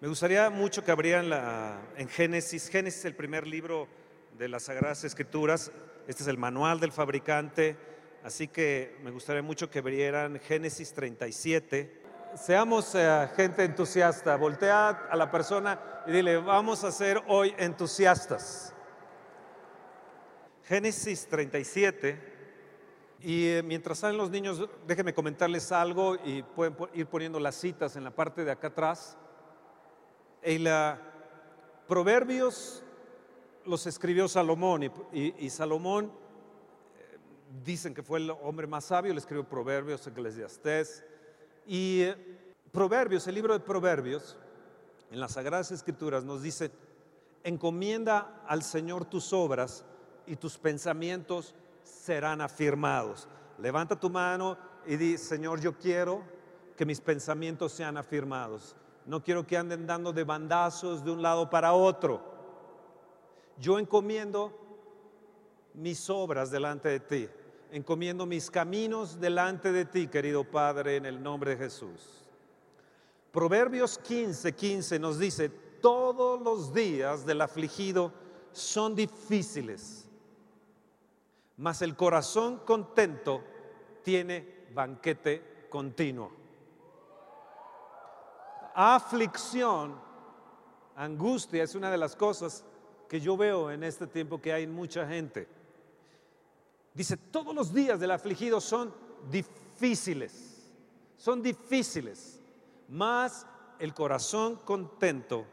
Me gustaría mucho que abrieran la, en Génesis. Génesis es el primer libro de las Sagradas Escrituras. Este es el manual del fabricante. Así que me gustaría mucho que abrieran Génesis 37. Seamos eh, gente entusiasta. Voltea a la persona y dile, vamos a ser hoy entusiastas. Génesis 37. Y eh, mientras salen los niños, déjenme comentarles algo y pueden ir poniendo las citas en la parte de acá atrás. En la Proverbios los escribió Salomón y, Salomón eh, dicen que fue el hombre más sabio, le escribió Proverbios, Eclesiastés. Y eh, Proverbios, el libro de Proverbios, en las Sagradas Escrituras nos dice, encomienda al Señor tus obras y tus pensamientos serán afirmados. Levanta tu mano y di, Señor, yo quiero que mis pensamientos sean afirmados. No quiero que anden dando de bandazos de un lado para otro. Yo encomiendo mis obras delante de ti. Encomiendo mis caminos delante de ti, querido Padre, en el nombre de Jesús. Proverbios 15, 15 nos dice, todos los días del afligido son difíciles mas el corazón contento tiene banquete continuo. Aflicción, angustia es una de las cosas que yo veo en este tiempo que hay mucha gente. Dice, todos los días del afligido son difíciles, son difíciles, mas el corazón contento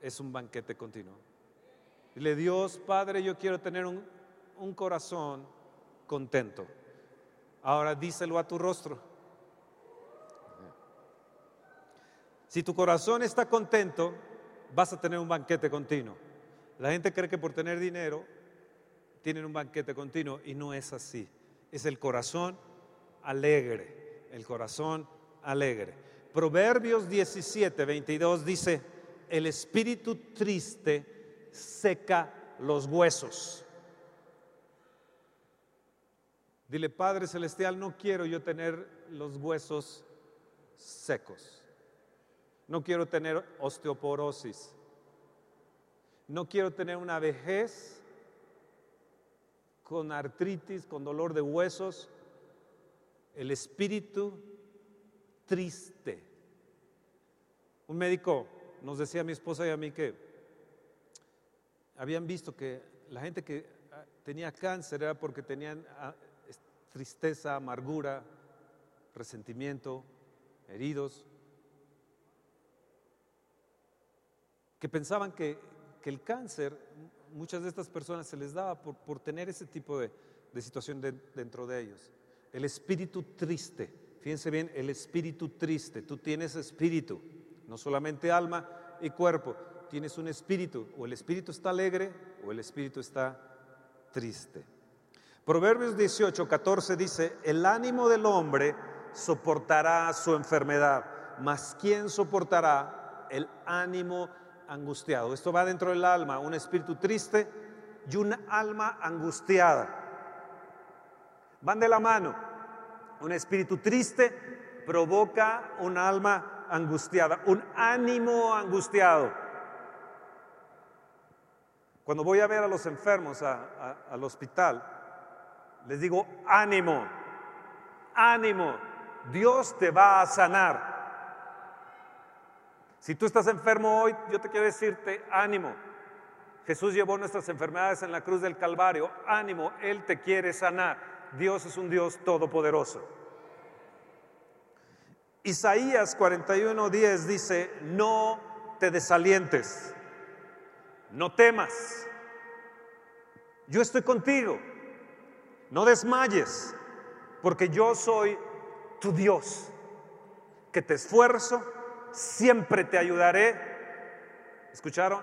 es un banquete continuo. Dile, Dios Padre, yo quiero tener un un corazón contento. Ahora díselo a tu rostro. Si tu corazón está contento, vas a tener un banquete continuo. La gente cree que por tener dinero tienen un banquete continuo y no es así. Es el corazón alegre, el corazón alegre. Proverbios 17, 22 dice, el espíritu triste seca los huesos Dile, Padre Celestial, no quiero yo tener los huesos secos. No quiero tener osteoporosis. No quiero tener una vejez con artritis, con dolor de huesos. El espíritu triste. Un médico nos decía a mi esposa y a mí que habían visto que la gente que ah, tenía cáncer era porque tenían ah, tristeza, amargura, resentimiento, heridos, que pensaban que, el cáncer, muchas de estas personas se les daba por, tener ese tipo de, situación dentro de ellos. El espíritu triste, fíjense bien, el espíritu triste, tú tienes espíritu, no solamente alma y cuerpo, tienes un espíritu, o el espíritu está alegre o el espíritu está triste. Proverbios 18, 14 dice, el ánimo del hombre soportará su enfermedad, mas ¿quién soportará el ánimo angustiado? Esto va dentro del alma, un espíritu triste y una alma angustiada. Van de la mano. Un espíritu triste provoca un alma angustiada, un ánimo angustiado. Cuando voy a ver a los enfermos al hospital, les digo, ánimo, ánimo, Dios te va a sanar. Si tú estás enfermo hoy, yo te quiero decirte, ánimo. Jesús llevó nuestras enfermedades en la cruz del Calvario, ánimo, Él te quiere sanar. Dios es un Dios todopoderoso. Isaías 41:10 dice, no te desalientes, no temas, yo estoy contigo. No desmayes, porque yo soy tu Dios, que te esfuerzo, siempre te ayudaré. ¿Escucharon?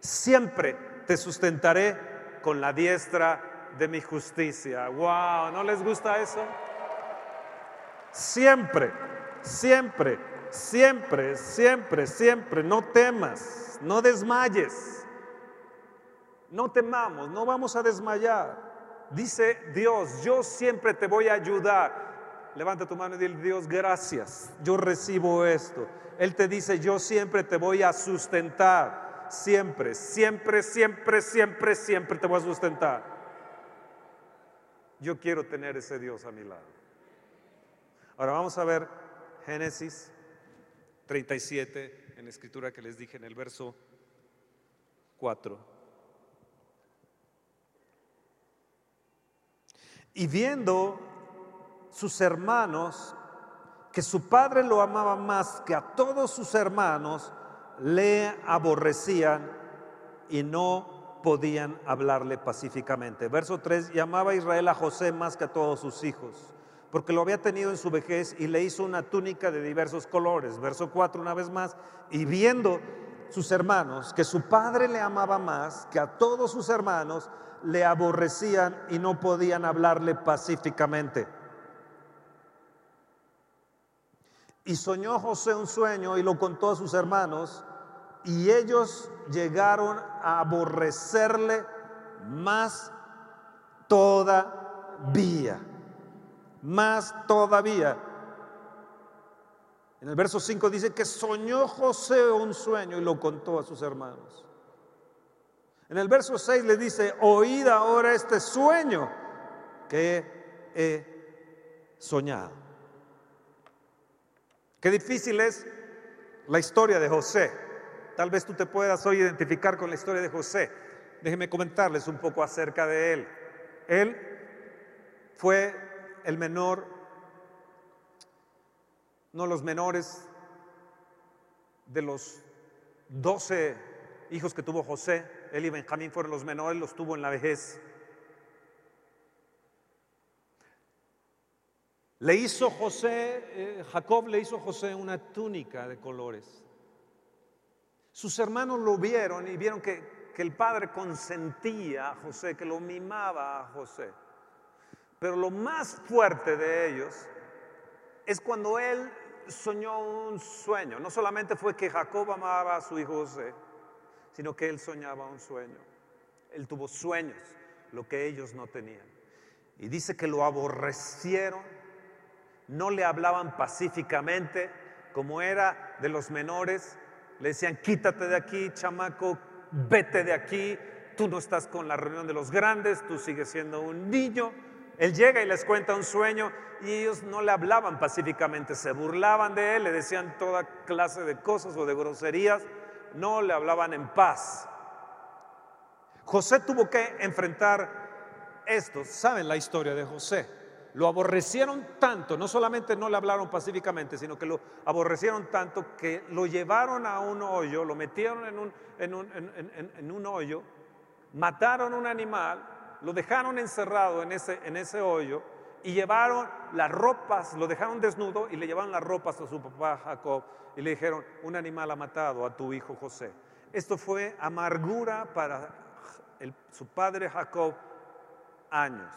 Siempre te sustentaré con la diestra de mi justicia. ¡Wow! ¿No les gusta eso? Siempre, siempre, siempre, siempre, siempre. No temas, no desmayes. No temamos, no vamos a desmayar. Dice Dios, yo siempre te voy a ayudar. Levanta tu mano y dile, Dios, gracias, yo recibo esto. Él te dice, yo siempre te voy a sustentar, siempre, siempre, siempre, siempre, siempre te voy a sustentar. Yo quiero tener ese Dios a mi lado. Ahora vamos a ver Génesis 37 en la escritura que les dije en el verso 4. Y viendo sus hermanos que su padre lo amaba más que a todos sus hermanos, le aborrecían y no podían hablarle pacíficamente. Verso 3, llamaba Israel a José más que a todos sus hijos, porque lo había tenido en su vejez y le hizo una túnica de diversos colores. Verso 4, una vez más, y viendo sus hermanos que su padre le amaba más que a todos sus hermanos, le aborrecían y no podían hablarle pacíficamente. Y soñó José un sueño y lo contó a sus hermanos y ellos llegaron a aborrecerle más todavía, más todavía. En el verso 5 dice que soñó José un sueño y lo contó a sus hermanos. En el verso 6 le dice, oíd ahora este sueño que he soñado. Qué difícil es la historia de José. Tal vez tú te puedas hoy identificar con la historia de José. Déjenme comentarles un poco acerca de él. Él fue el menor, no los menores de los doce hijos que tuvo José, él y Benjamín fueron los menores, los tuvo en la vejez. Le hizo José, eh, Jacob le hizo José una túnica de colores. Sus hermanos lo vieron y vieron que, que el padre consentía a José, que lo mimaba a José. Pero lo más fuerte de ellos es cuando él soñó un sueño. No solamente fue que Jacob amaba a su hijo José, sino que él soñaba un sueño. Él tuvo sueños, lo que ellos no tenían. Y dice que lo aborrecieron, no le hablaban pacíficamente, como era de los menores, le decían, quítate de aquí, chamaco, vete de aquí, tú no estás con la reunión de los grandes, tú sigues siendo un niño. Él llega y les cuenta un sueño y ellos no le hablaban pacíficamente, se burlaban de él, le decían toda clase de cosas o de groserías no le hablaban en paz. José tuvo que enfrentar esto. ¿Saben la historia de José? Lo aborrecieron tanto, no solamente no le hablaron pacíficamente, sino que lo aborrecieron tanto que lo llevaron a un hoyo, lo metieron en un, hoyo, mataron un animal, lo dejaron encerrado en ese hoyo y llevaron las ropas, lo dejaron desnudo y le llevaron las ropas a su papá Jacob y le dijeron, un animal ha matado a tu hijo José. Esto fue amargura para su padre Jacob años,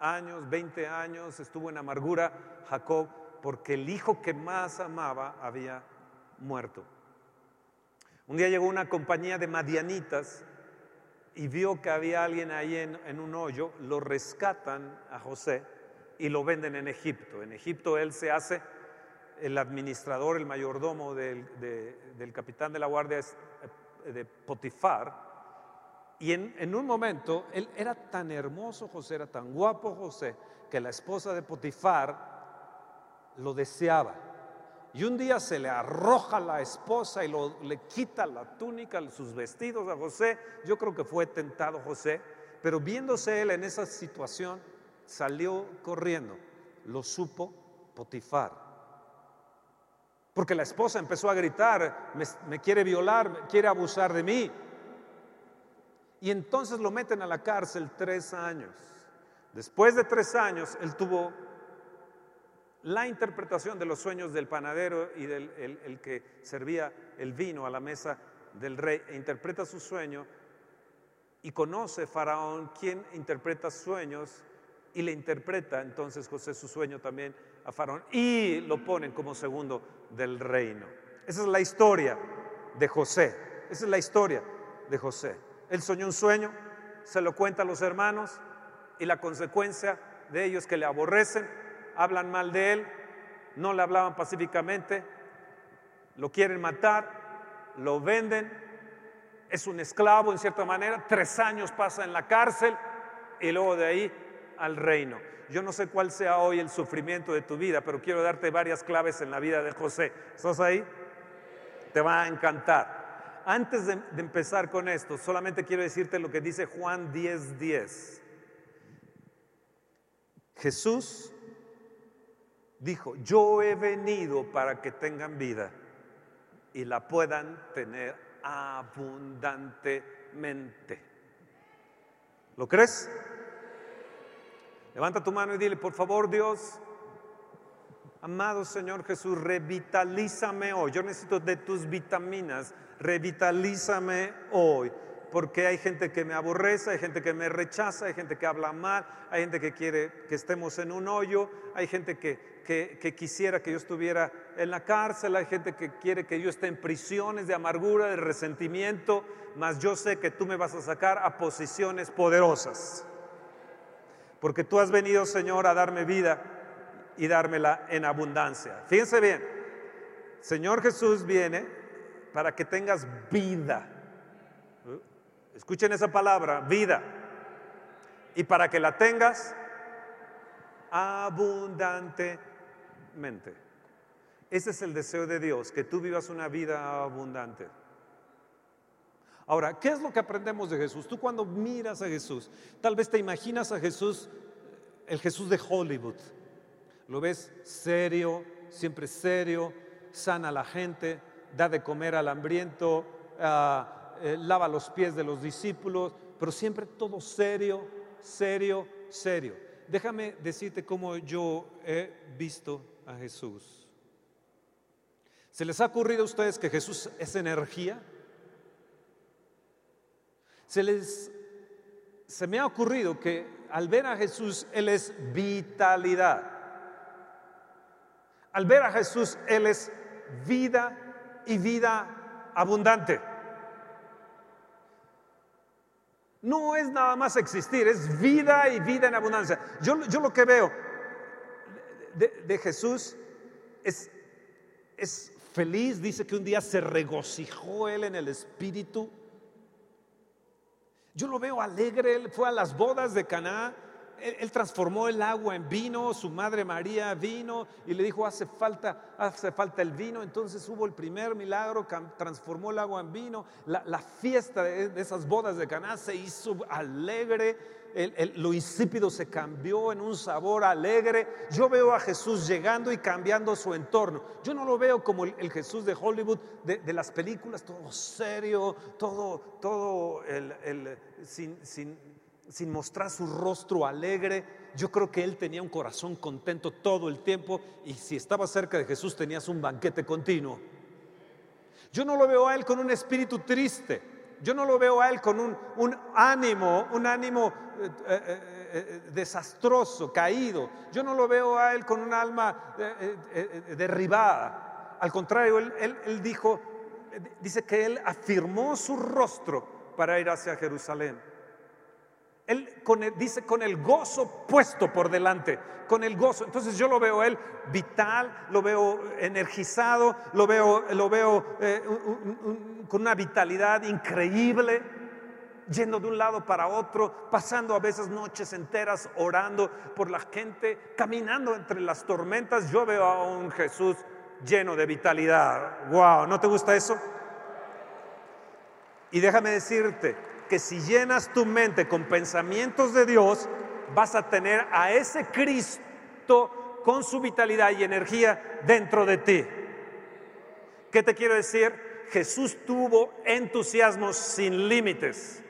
años, 20 años estuvo en amargura Jacob porque el hijo que más amaba había muerto. Un día llegó una compañía de madianitas y vio que había alguien ahí en un hoyo, lo rescatan a José y lo venden en Egipto. En Egipto él se hace el administrador, el mayordomo del, capitán de la guardia eh, de Potifar. Y en, un momento, él era tan hermoso José, era tan guapo José, que la esposa de Potifar lo deseaba. Y un día se le arroja la esposa y le quita la túnica, sus vestidos a José. Yo creo que fue tentado José, pero viéndose él en esa situación, salió corriendo. Lo supo Potifar. Porque la esposa empezó a gritar, me, quiere violar, quiere abusar de mí. Y entonces lo meten a la cárcel tres años. Después de tres años, él tuvo la interpretación de los sueños del panadero y del el, que servía el vino a la mesa del rey. E interpreta su sueño y conoce Faraón quien interpreta sueños y le interpreta entonces José su sueño también a Faraón y lo ponen como segundo del reino. Esa es la historia de José. Esa es la historia de José. Él soñó un sueño, se lo cuenta a los hermanos y la consecuencia de ellos que le aborrecen hablan mal de él, no le hablaban pacíficamente, lo quieren matar, lo venden, es un esclavo en cierta manera, tres años pasa en la cárcel y luego de ahí al reino. Yo no sé cuál sea hoy el sufrimiento de tu vida, pero quiero darte varias claves en la vida de José. ¿Estás ahí? Te va a encantar. Antes de, empezar con esto, solamente quiero decirte lo que dice Juan 10:10. 10. Jesús dijo, yo he venido para que tengan vida y la puedan tener abundantemente. ¿Lo crees? Levanta tu mano y dile, por favor Dios, amado Señor Jesús, revitalízame hoy. Yo necesito de tus vitaminas, revitalízame hoy porque hay gente que me aborrece, hay gente que me rechaza, hay gente que habla mal, hay gente que quiere que estemos en un hoyo, hay gente que, que, quisiera que yo estuviera en la cárcel, hay gente que quiere que yo esté en prisiones de amargura, de resentimiento, mas yo sé que tú me vas a sacar a posiciones poderosas. Porque tú has venido, Señor, a darme vida y dármela en abundancia. Fíjense bien, Señor Jesús viene para que tengas vida Escuchen esa palabra, vida. Y para que la tengas abundantemente. Ese es el deseo de Dios, que tú vivas una vida abundante. Ahora, ¿qué es lo que aprendemos de Jesús? Tú cuando miras a Jesús, tal vez te imaginas a Jesús, el Jesús de Hollywood. Lo ves serio, siempre serio, sana a la gente, da de comer al hambriento, uh, eh, lava los pies de los discípulos, pero siempre todo serio, serio, serio. Déjame decirte cómo yo he visto a Jesús. ¿Se les ha ocurrido a ustedes que Jesús es energía? Se les se me ha ocurrido que al ver a Jesús él es vitalidad. Al ver a Jesús él es vida y vida abundante. no es nada más existir, es vida y vida en abundancia. Yo, yo lo que veo de, Jesús es, es feliz, dice que un día se regocijó él en el Espíritu. Yo lo veo alegre, él fue a las bodas de Caná él, transformó el agua en vino, su madre María vino y le dijo, hace falta, hace falta el vino. Entonces hubo el primer milagro, transformó el agua en vino. La, fiesta de, esas bodas de Caná se hizo alegre. lo insípido se cambió en un sabor alegre. Yo veo a Jesús llegando y cambiando su entorno. Yo no lo veo como el, Jesús de Hollywood, de, las películas, todo serio, todo, todo el, sin, sin sin mostrar su rostro alegre. Yo creo que él tenía un corazón contento todo el tiempo y si estaba cerca de Jesús tenías un banquete continuo. Yo no lo veo a él con un espíritu triste. Yo no lo veo a él con un, ánimo, un ánimo eh, eh, eh, desastroso, caído. Yo no lo veo a él con un alma derribada. Al contrario, él dijo, dice que él afirmó su rostro para ir hacia Jerusalén. Él dice con el gozo puesto por delante, con el gozo. Entonces yo lo veo él vital, lo veo energizado, lo veo, lo veo eh, con una vitalidad increíble, yendo de un lado para otro, pasando a veces noches enteras orando por la gente, caminando entre las tormentas. Yo veo a un Jesús lleno de vitalidad. Wow, ¿no te gusta eso? Y déjame decirte, que si llenas tu mente con pensamientos de Dios, vas a tener a ese Cristo con su vitalidad y energía dentro de ti. ¿Qué te quiero decir? Jesús tuvo entusiasmo sin límites.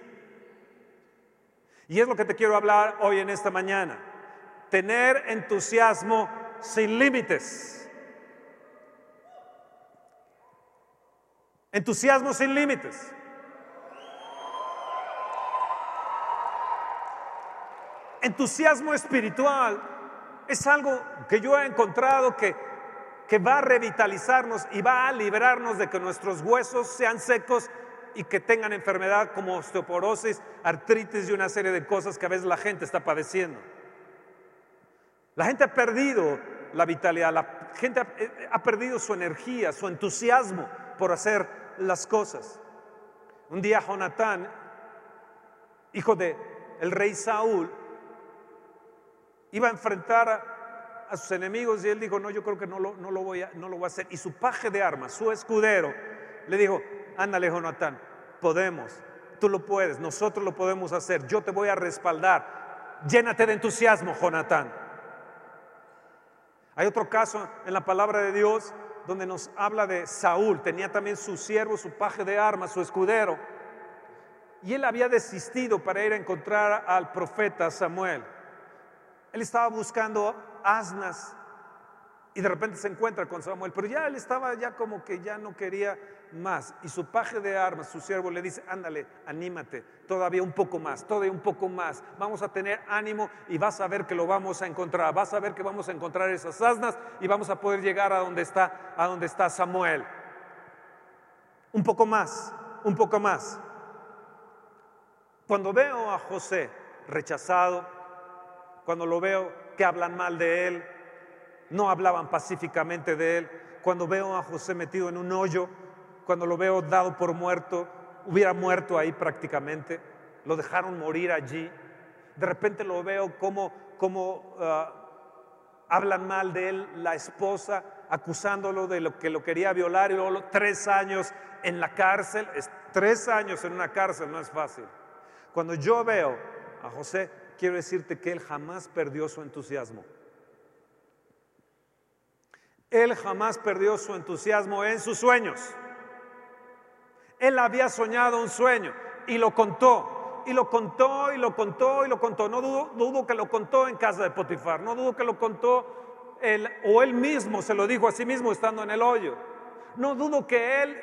Y es lo que te quiero hablar hoy en esta mañana. Tener entusiasmo sin límites. Entusiasmo sin límites. Entusiasmo espiritual es algo que yo he encontrado que, que va a revitalizarnos y va a librarnos de que nuestros huesos sean secos y que tengan enfermedad como osteoporosis, artritis y una serie de cosas que a veces la gente está padeciendo. La gente ha perdido la vitalidad, la gente ha, perdido su energía, su entusiasmo por hacer las cosas. Un día Jonatán, hijo de el rey Saúl, iba a enfrentar a, sus enemigos y él dijo, no, yo creo que no lo, no lo, voy a, no lo a hacer. Y su paje de armas, su escudero, le dijo, ándale Jonatán, podemos, tú lo puedes, nosotros lo podemos hacer, yo te voy a respaldar. Llénate de entusiasmo, Jonatán. Hay otro caso en la palabra de Dios donde nos habla de Saúl, tenía también su siervo, su paje de armas, su escudero, y él había desistido para ir a encontrar al profeta Samuel. Él estaba buscando asnas y de repente se encuentra con Samuel, pero ya él estaba ya como que ya no quería más. Y su paje de armas, su siervo, le dice, ándale, anímate, todavía un poco más, todavía un poco más. Vamos a tener ánimo y vas a ver que lo vamos a encontrar. Vas a ver que vamos a encontrar esas asnas y vamos a poder llegar a donde está, a donde está Samuel. Un poco más, un poco más. Cuando veo a José rechazado, cuando lo veo que hablan mal de él, no hablaban pacíficamente de él, cuando veo a José metido en un hoyo, cuando lo veo dado por muerto, hubiera muerto ahí prácticamente, lo dejaron morir allí, de repente lo veo como, como ah, hablan mal de él la esposa, acusándolo de lo que lo quería violar y luego tres años en la cárcel, es, tres años en una cárcel no es fácil. Cuando yo veo a José, quiero decirte que él jamás perdió su entusiasmo. Él jamás perdió su entusiasmo en sus sueños. Él había soñado un sueño y lo contó, y lo contó, y lo contó, y lo contó. No dudo, que lo contó en casa de Potifar, no dudo que lo contó él, o él mismo se lo dijo a sí mismo estando en el hoyo. No dudo que él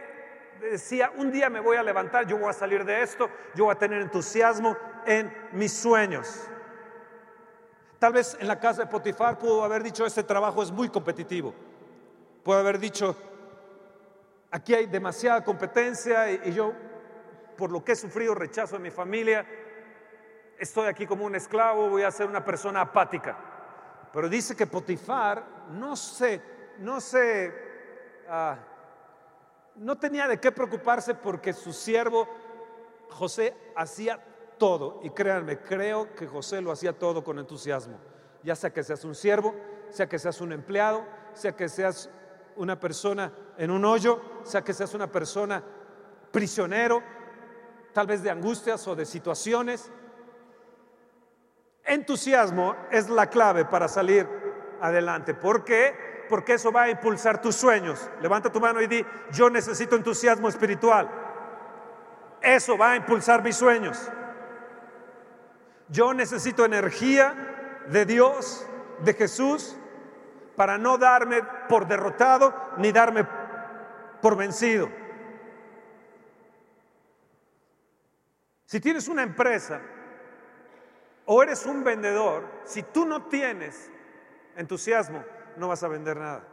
decía, un día me voy a levantar, yo voy a salir de esto, yo voy a tener entusiasmo en mis sueños. Tal vez en la casa de Potifar pudo haber dicho, este trabajo es muy competitivo. Pudo haber dicho, aquí hay demasiada competencia y, yo, por lo que he sufrido rechazo de mi familia, estoy aquí como un esclavo, voy a ser una persona apática. Pero dice que Potifar no sé, no sé, ah, no tenía de qué preocuparse porque su siervo José hacía todo. Y créanme, creo que José lo hacía todo con entusiasmo. Ya sea que seas un siervo, sea que seas un empleado, sea que seas una persona en un hoyo, sea que seas una persona prisionero, tal vez de angustias o de situaciones. Entusiasmo es la clave para salir adelante. ¿Por qué? Porque eso va a impulsar tus sueños. Levanta tu mano y di, yo necesito entusiasmo espiritual. Eso va a impulsar mis sueños. Yo necesito energía de Dios, de Jesús, para no darme por derrotado ni darme por vencido. Si tienes una empresa o eres un vendedor, si tú no tienes entusiasmo, no vas a vender nada.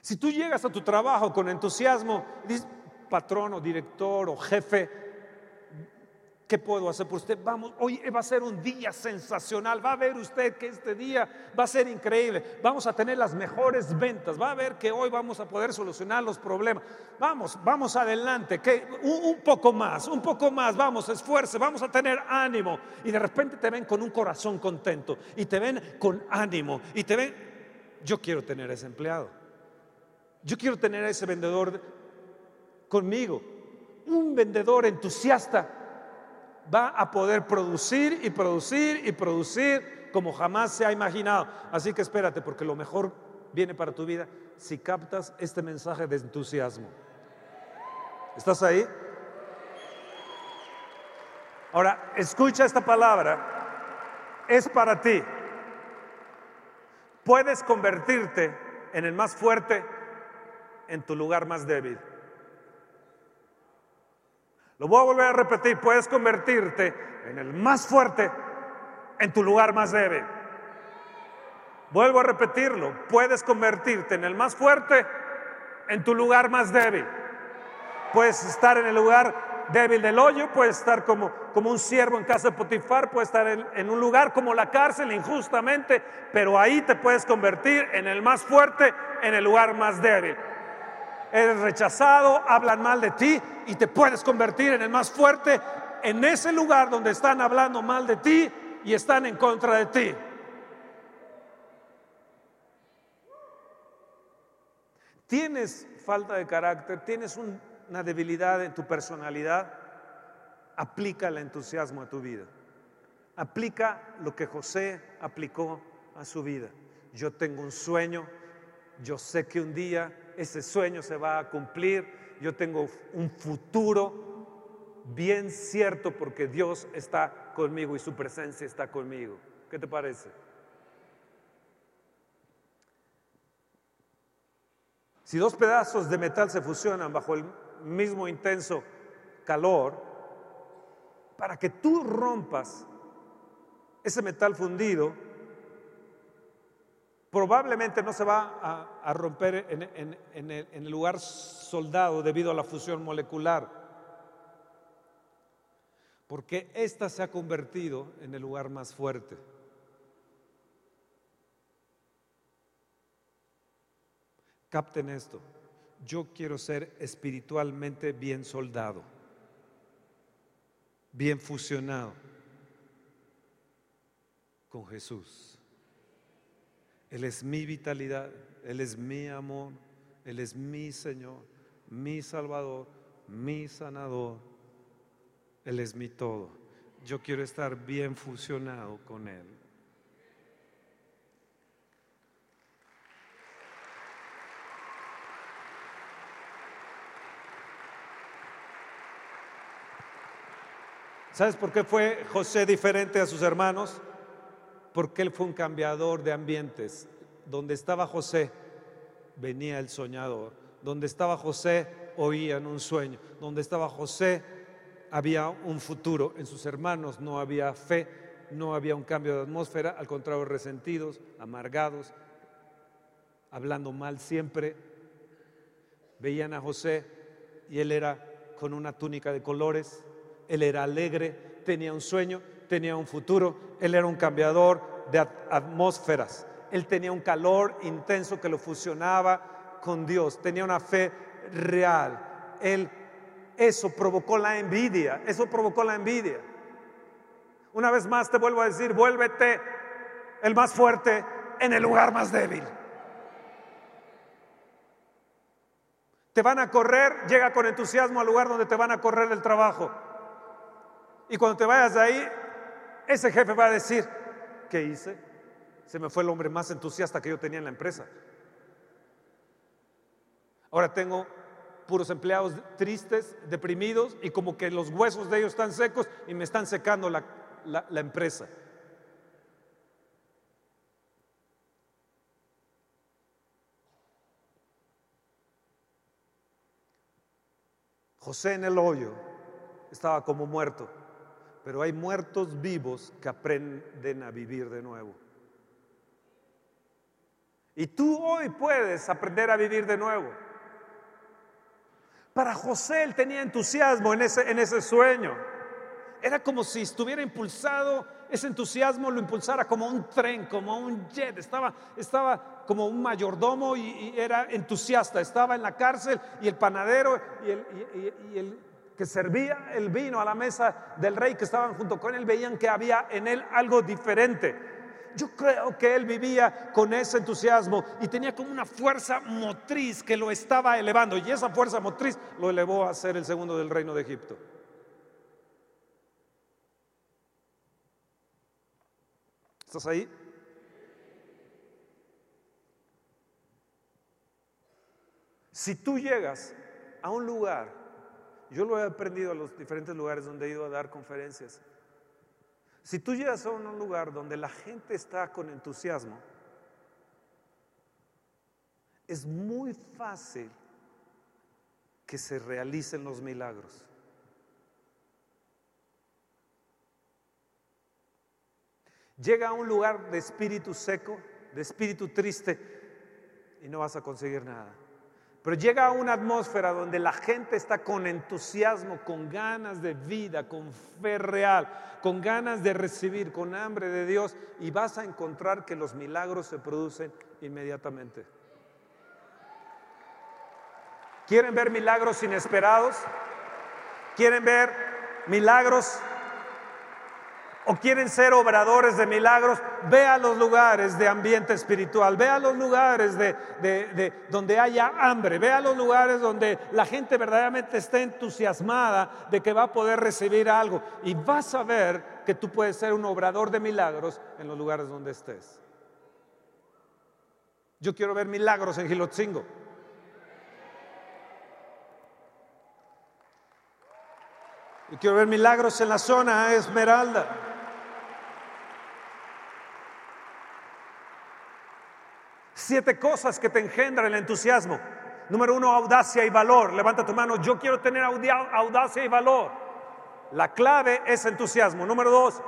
Si tú llegas a tu trabajo con entusiasmo, dices, patrón o director o jefe, ¿Qué puedo hacer por usted? Vamos, hoy va a ser un día sensacional. Va a ver usted que este día va a ser increíble. Vamos a tener las mejores ventas. Va a ver que hoy vamos a poder solucionar los problemas. Vamos, vamos adelante. Que un, poco más, un poco más. Vamos, esfuerce. Vamos a tener ánimo. Y de repente te ven con un corazón contento. Y te ven con ánimo. Y te ven. Yo quiero tener ese empleado. Yo quiero tener a ese vendedor conmigo. Un vendedor entusiasta va a poder producir y producir y producir como jamás se ha imaginado. Así que espérate, porque lo mejor viene para tu vida si captas este mensaje de entusiasmo. ¿Estás ahí? Ahora, escucha esta palabra. Es para ti. Puedes convertirte en el más fuerte en tu lugar más débil. Lo voy a volver a repetir, puedes convertirte en el más fuerte en tu lugar más débil. Vuelvo a repetirlo, puedes convertirte en el más fuerte en tu lugar más débil. Puedes estar en el lugar débil del hoyo, puedes estar como, como un siervo en casa de Potifar, puedes estar en, en un lugar como la cárcel injustamente, pero ahí te puedes convertir en el más fuerte, en el lugar más débil. Eres rechazado, hablan mal de ti y te puedes convertir en el más fuerte en ese lugar donde están hablando mal de ti y están en contra de ti. Tienes falta de carácter, tienes una debilidad en tu personalidad, aplica el entusiasmo a tu vida. Aplica lo que José aplicó a su vida. Yo tengo un sueño, yo sé que un día ese sueño se va a cumplir, yo tengo un futuro bien cierto porque Dios está conmigo y su presencia está conmigo. ¿Qué te parece? Si dos pedazos de metal se fusionan bajo el mismo intenso calor, para que tú rompas ese metal fundido, probablemente no se va a, romper en, el, lugar soldado debido a la fusión molecular, porque ésta se ha convertido en el lugar más fuerte. Capten esto, yo quiero ser espiritualmente bien soldado, bien fusionado con Jesús. Él es mi vitalidad, Él es mi amor, Él es mi Señor, mi Salvador, mi sanador, Él es mi todo. Yo quiero estar bien fusionado con Él. ¿Sabes por qué fue José diferente a sus hermanos? Porque él fue un cambiador de ambientes. Donde estaba José, venía el soñador. Donde estaba José, oían un sueño. Donde estaba José, había un futuro. En sus hermanos no había fe, no había un cambio de atmósfera, al contrario, resentidos, amargados, hablando mal siempre. Veían a José y él era con una túnica de colores, él era alegre, tenía un sueño, tenía un futuro, él era un cambiador de atmósferas, él tenía un calor intenso que lo fusionaba con Dios, tenía una fe real. Él eso provocó la envidia, eso provocó la envidia. Una vez más te vuelvo a decir, vuélvete el más fuerte en el lugar más débil. Te van a correr, llega con entusiasmo al lugar donde te van a correr el trabajo. Y cuando te vayas de ahí, ese jefe va a decir, ¿qué hice? Se me fue el hombre más entusiasta que yo tenía en la empresa. Ahora tengo puros empleados tristes, deprimidos y como que los huesos de ellos están secos y me están secando la, la empresa. José en el hoyo estaba como muerto pero hay muertos vivos que aprenden a vivir de nuevo. Y tú hoy puedes aprender a vivir de nuevo. Para José él tenía entusiasmo en ese, en ese sueño. Era como si estuviera impulsado, ese entusiasmo lo impulsara como un tren, como un jet. Estaba, estaba como un mayordomo y, era entusiasta. Estaba en la cárcel y el panadero y el, y el que servía el vino a la mesa del rey que estaban junto con él veían que había en él algo diferente. Yo creo que él vivía con ese entusiasmo y tenía como una fuerza motriz que lo estaba elevando y esa fuerza motriz lo elevó a ser el segundo del reino de Egipto. ¿Estás ahí? Si tú llegas a un lugar yo lo he aprendido a los diferentes lugares donde he ido a dar conferencias. Si tú llegas a un lugar donde la gente está con entusiasmo, es muy fácil que se realicen los milagros. Llega a un lugar de espíritu seco, de espíritu triste, y no vas a conseguir nada. Pero llega a una atmósfera donde la gente está con entusiasmo, con ganas de vida, con fe real, con ganas de recibir, con hambre de Dios, y vas a encontrar que los milagros se producen inmediatamente. ¿Quieren ver milagros inesperados? ¿Quieren ver milagros o quieren ser obradores de milagros, ve a los lugares de ambiente espiritual, ve a los lugares de, donde haya hambre, ve a los lugares donde la gente verdaderamente esté entusiasmada de que va a poder recibir algo y vas a ver que tú puedes ser un obrador de milagros en los lugares donde estés. Yo quiero ver milagros en Gilotzingo. Yo quiero ver milagros en la zona Esmeralda. Siete cosas que te engendran el entusiasmo. Número uno, audacia y valor. Levanta tu mano, yo quiero tener audacia y valor. La clave es entusiasmo. Número dos,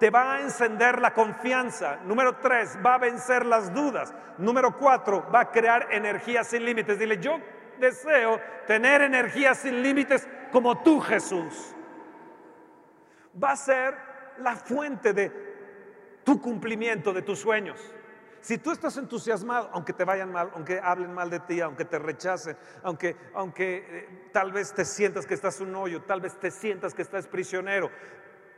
te va a encender la confianza. Número tres, va a vencer las dudas. Número cuatro, va a crear energía sin límites. Dile, yo deseo tener energía sin límites como tú, Jesús. Va a ser la fuente de tu cumplimiento de tus sueños. Si tú estás entusiasmado, aunque te vayan mal, aunque hablen mal de ti, aunque te rechacen, aunque, aunque eh, tal vez te sientas que estás un hoyo, tal vez te sientas que estás prisionero,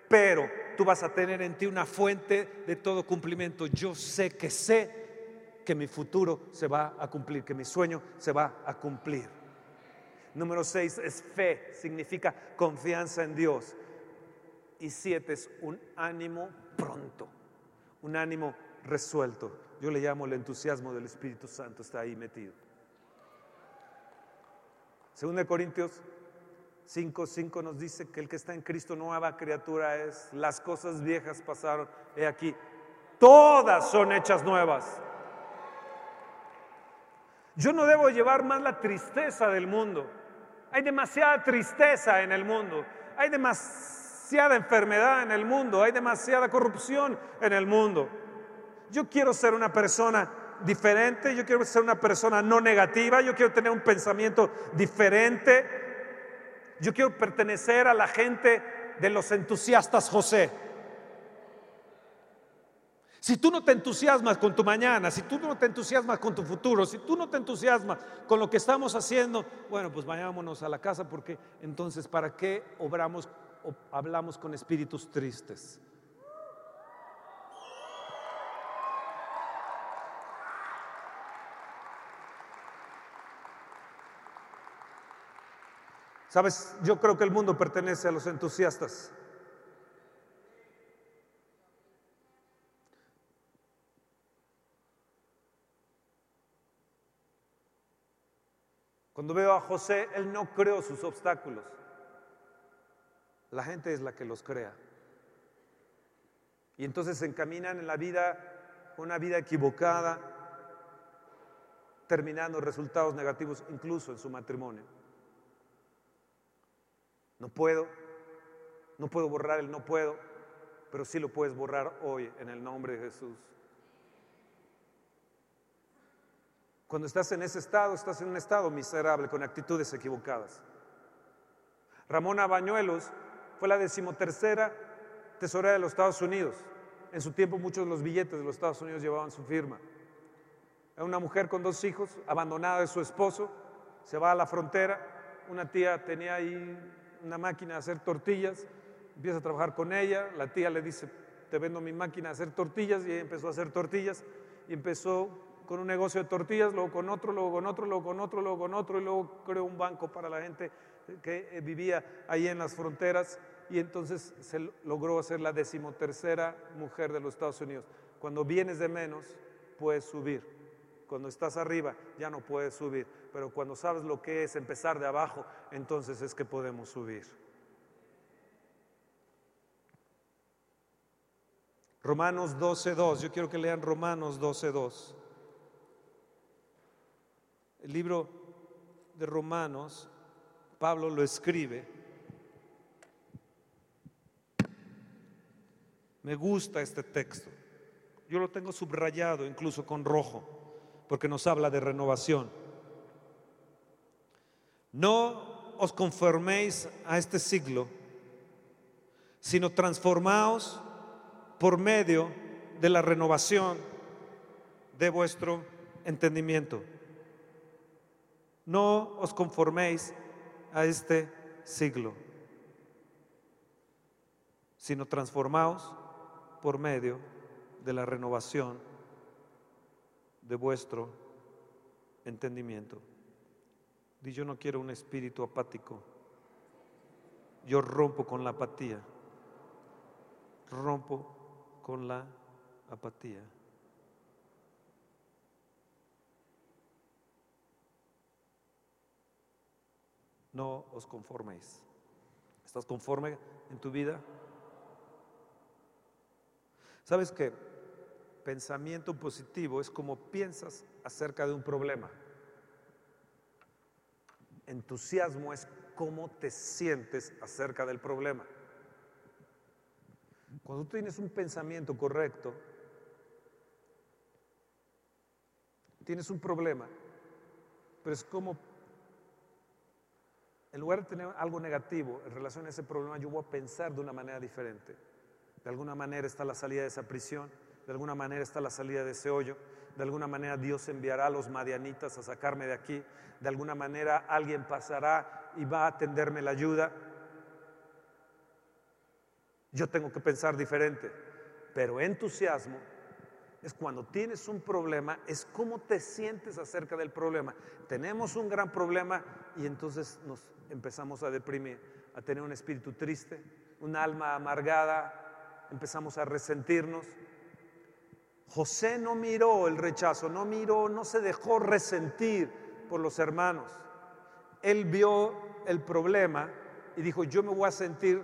pero tú vas a tener en ti una fuente de todo cumplimiento. Yo sé que sé que mi futuro se va a cumplir, que mi sueño se va a cumplir. Número seis es fe, significa confianza en Dios. Y siete es un ánimo pronto, un ánimo resuelto. Yo le llamo el entusiasmo del Espíritu Santo, está ahí metido. Según de Corintios 5, 5 nos dice que el que está en Cristo nueva criatura es, las cosas viejas pasaron, he aquí, todas son hechas nuevas. Yo no debo llevar más la tristeza del mundo. Hay demasiada tristeza en el mundo, hay demasiada enfermedad en el mundo, hay demasiada corrupción en el mundo. Yo quiero ser una persona diferente, yo quiero ser una persona no negativa, yo quiero tener un pensamiento diferente, yo quiero pertenecer a la gente de los entusiastas José. Si tú no te entusiasmas con tu mañana, si tú no te entusiasmas con tu futuro, si tú no te entusiasmas con lo que estamos haciendo, bueno, pues vayámonos a la casa porque entonces ¿para qué obramos o hablamos con espíritus tristes? Sabes, yo creo que el mundo pertenece a los entusiastas. Cuando veo a José, él no creó sus obstáculos. La gente es la que los crea. Y entonces se encaminan en la vida, una vida equivocada, terminando resultados negativos incluso en su matrimonio. No puedo, no puedo borrar el no puedo, pero sí lo puedes borrar hoy en el nombre de Jesús. Cuando estás en ese estado, estás en un estado miserable, con actitudes equivocadas. Ramona Bañuelos fue la decimotercera tesorera de los Estados Unidos. En su tiempo muchos de los billetes de los Estados Unidos llevaban su firma. Era una mujer con dos hijos, abandonada de su esposo, se va a la frontera. Una tía tenía ahí una máquina de hacer tortillas, empieza a trabajar con ella, la tía le dice, te vendo mi máquina de hacer tortillas y ella empezó a hacer tortillas y empezó con un negocio de tortillas, luego con otro, luego con otro, luego con otro, luego con otro y luego creó un banco para la gente que eh, vivía ahí en las fronteras y entonces se logró ser la decimotercera mujer de los Estados Unidos. Cuando vienes de menos, puedes subir. Cuando estás arriba ya no puedes subir, pero cuando sabes lo que es empezar de abajo, entonces es que podemos subir. Romanos 12.2, yo quiero que lean Romanos 12.2. El libro de Romanos, Pablo lo escribe. Me gusta este texto. Yo lo tengo subrayado incluso con rojo porque nos habla de renovación. No os conforméis a este siglo, sino transformaos por medio de la renovación de vuestro entendimiento. No os conforméis a este siglo, sino transformaos por medio de la renovación de vuestro entendimiento. Di yo no quiero un espíritu apático. Yo rompo con la apatía. Rompo con la apatía. No os conforméis. ¿Estás conforme en tu vida? ¿Sabes que pensamiento positivo es como piensas acerca de un problema? Entusiasmo es cómo te sientes acerca del problema. Cuando tú tienes un pensamiento correcto, tienes un problema, pero es como, en lugar de tener algo negativo en relación a ese problema, yo voy a pensar de una manera diferente. De alguna manera está la salida de esa prisión, de alguna manera está la salida de ese hoyo, de alguna manera Dios enviará a los madianitas a sacarme de aquí, de alguna manera alguien pasará y va a tenderme la ayuda. Yo tengo que pensar diferente, pero entusiasmo es cuando tienes un problema, es cómo te sientes acerca del problema. Tenemos un gran problema y entonces nos empezamos a deprimir, a tener un espíritu triste, un alma amargada, empezamos a resentirnos. José no miró el rechazo, no miró, no se dejó resentir por los hermanos. Él vio el problema y dijo, yo me voy a sentir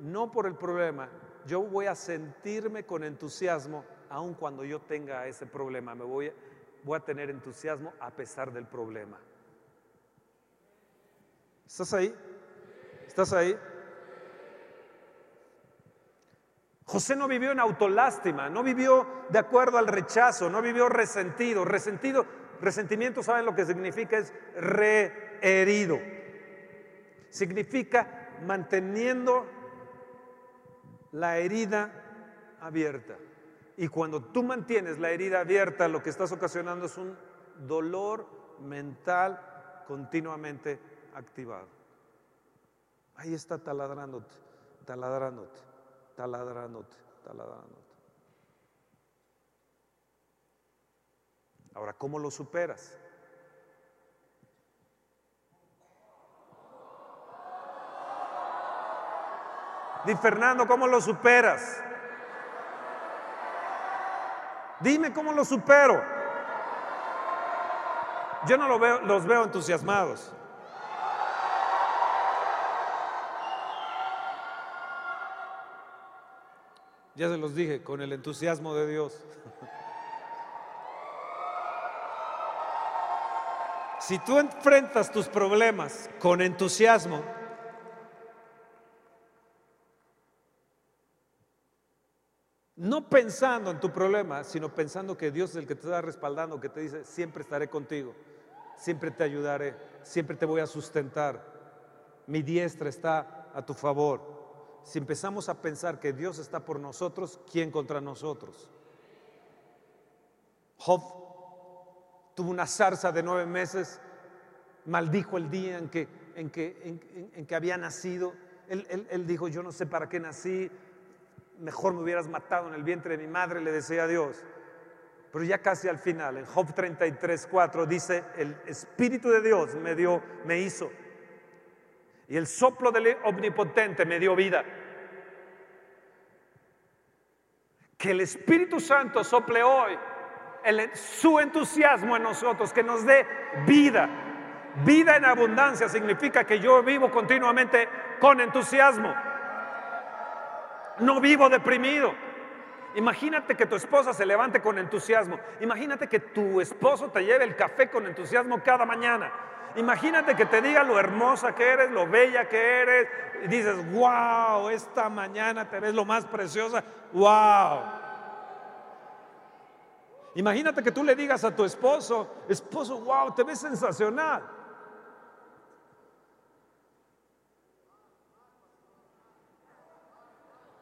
no por el problema, yo voy a sentirme con entusiasmo aun cuando yo tenga ese problema, me voy, voy a tener entusiasmo a pesar del problema. ¿Estás ahí? ¿Estás ahí? José no vivió en autolástima, no vivió de acuerdo al rechazo, no vivió resentido. Resentido, resentimiento, ¿saben lo que significa? Es reherido. Significa manteniendo la herida abierta. Y cuando tú mantienes la herida abierta, lo que estás ocasionando es un dolor mental continuamente activado. Ahí está taladrándote, taladrándote taladrándote, taladrándote. Ahora, ¿cómo lo superas? Di Fernando, ¿cómo lo superas? Dime cómo lo supero. Yo no lo veo, los veo entusiasmados. Ya se los dije, con el entusiasmo de Dios. Si tú enfrentas tus problemas con entusiasmo, no pensando en tu problema, sino pensando que Dios es el que te está respaldando, que te dice, siempre estaré contigo, siempre te ayudaré, siempre te voy a sustentar, mi diestra está a tu favor si empezamos a pensar que Dios está por nosotros, ¿quién contra nosotros? Job tuvo una zarza de nueve meses, maldijo el día en que, en que, en, que había nacido. Él, él, dijo, yo no sé para qué nací, mejor me hubieras matado en el vientre de mi madre, le decía a Dios. Pero ya casi al final, en Job 33, 4, dice, el Espíritu de Dios me dio, me hizo y el soplo del omnipotente me dio vida. Que el Espíritu Santo sople hoy su entusiasmo en nosotros, que nos dé vida. Vida en abundancia significa que yo vivo continuamente con entusiasmo. No vivo deprimido. Imagínate que tu esposa se levante con entusiasmo. Imagínate que tu esposo te lleve el café con entusiasmo cada mañana. Imagínate que te diga lo hermosa que eres, lo bella que eres, y dices, wow, esta mañana te ves lo más preciosa, wow. Imagínate que tú le digas a tu esposo, esposo, wow, te ves sensacional.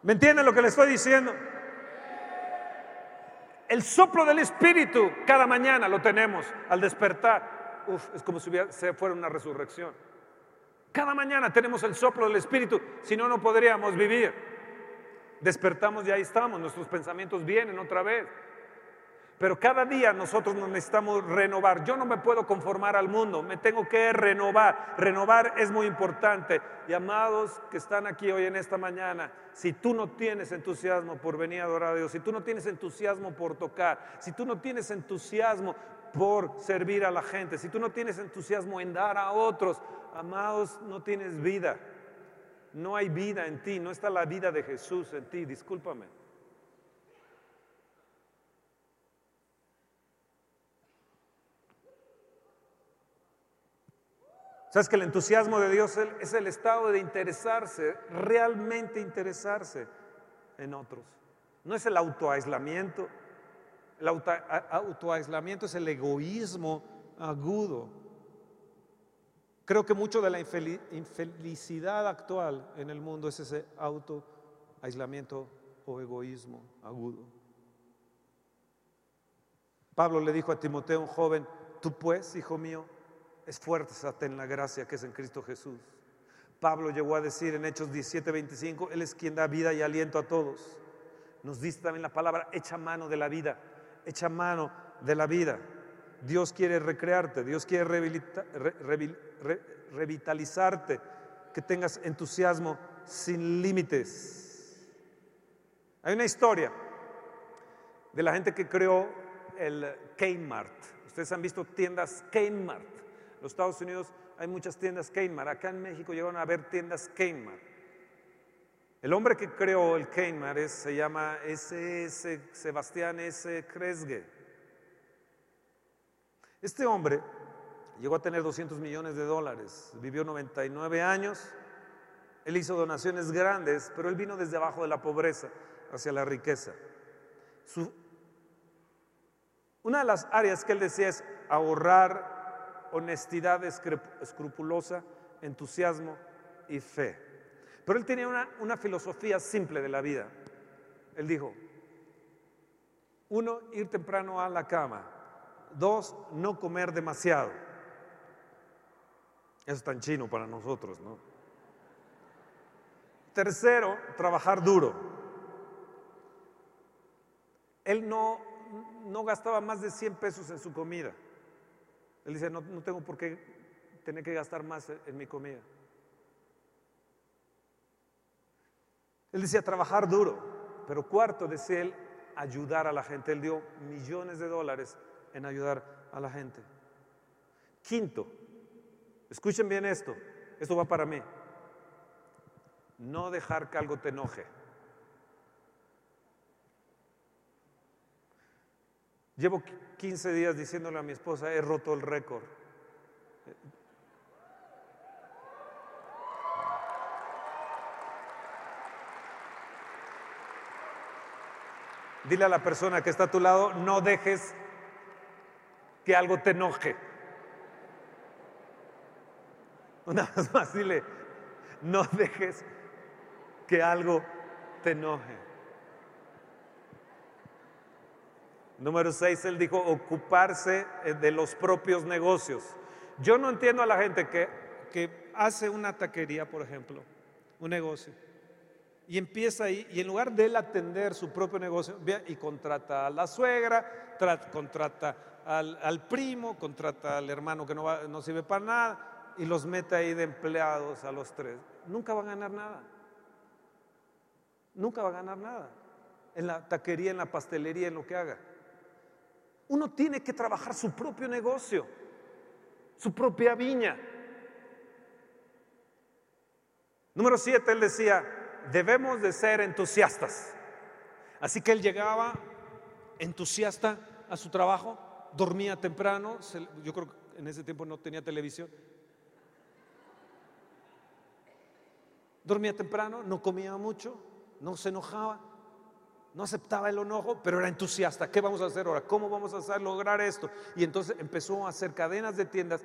¿Me entienden lo que le estoy diciendo? El soplo del Espíritu cada mañana lo tenemos al despertar. Uf, es como si fuera una resurrección. Cada mañana tenemos el soplo del Espíritu, si no, no podríamos vivir. Despertamos y ahí estamos, nuestros pensamientos vienen otra vez. Pero cada día nosotros nos necesitamos renovar. Yo no me puedo conformar al mundo, me tengo que renovar. Renovar es muy importante. Y amados que están aquí hoy en esta mañana, si tú no tienes entusiasmo por venir a adorar a Dios, si tú no tienes entusiasmo por tocar, si tú no tienes entusiasmo por servir a la gente, si tú no tienes entusiasmo en dar a otros, amados, no tienes vida. No hay vida en ti, no está la vida de Jesús en ti, discúlpame. Sabes que el entusiasmo de Dios es el estado de interesarse, realmente interesarse en otros. No es el autoaislamiento. El autoaislamiento es el egoísmo agudo. Creo que mucho de la infelicidad actual en el mundo es ese autoaislamiento o egoísmo agudo. Pablo le dijo a Timoteo, un joven, tú pues, hijo mío, esfuérzate en la gracia que es en Cristo Jesús. Pablo llegó a decir en Hechos 17:25, Él es quien da vida y aliento a todos. Nos dice también la palabra, echa mano de la vida, echa mano de la vida. Dios quiere recrearte, Dios quiere revitalizarte, que tengas entusiasmo sin límites. Hay una historia de la gente que creó el Kmart. Ustedes han visto tiendas Kmart los Estados Unidos hay muchas tiendas Kmart. Acá en México llegaron a haber tiendas Kmart. El hombre que creó el Kmart se llama S.S. Sebastián S. Kresge. Este hombre llegó a tener 200 millones de dólares, vivió 99 años, él hizo donaciones grandes, pero él vino desde abajo de la pobreza hacia la riqueza. una de las áreas que él decía es ahorrar honestidad escrupulosa, entusiasmo y fe. Pero él tenía una, una filosofía simple de la vida. Él dijo, uno, ir temprano a la cama. Dos, no comer demasiado. Eso es tan chino para nosotros, ¿no? Tercero, trabajar duro. Él no, no gastaba más de 100 pesos en su comida. Él dice, no, no tengo por qué tener que gastar más en mi comida. Él decía trabajar duro, pero cuarto decía él ayudar a la gente. Él dio millones de dólares en ayudar a la gente. Quinto, escuchen bien esto, esto va para mí. No dejar que algo te enoje. Llevo 15 días diciéndole a mi esposa, he roto el récord. Dile a la persona que está a tu lado, no dejes que algo te enoje. Una vez más, dile, no dejes que algo te enoje. Número seis, él dijo ocuparse eh, de los propios negocios. Yo no entiendo a la gente que, que hace una taquería, por ejemplo, un negocio, y empieza ahí, y en lugar de él atender su propio negocio, y contrata a la suegra, contrata al, primo, contrata al hermano que no, sirve para nada, y los mete ahí de empleados a los tres. Nunca va a ganar nada. Nunca va a ganar nada. En la taquería, en la pastelería, en lo que haga. Uno tiene que trabajar su propio negocio, su propia viña. Número siete, él decía, debemos de ser entusiastas. Así que él llegaba entusiasta a su trabajo, dormía temprano, yo creo que en ese tiempo no tenía televisión. Dormía temprano, no comía mucho, no se enojaba, no aceptaba el enojo, pero era entusiasta. ¿Qué vamos a hacer ahora? ¿Cómo vamos a lograr esto? Y entonces empezó a hacer cadenas de tiendas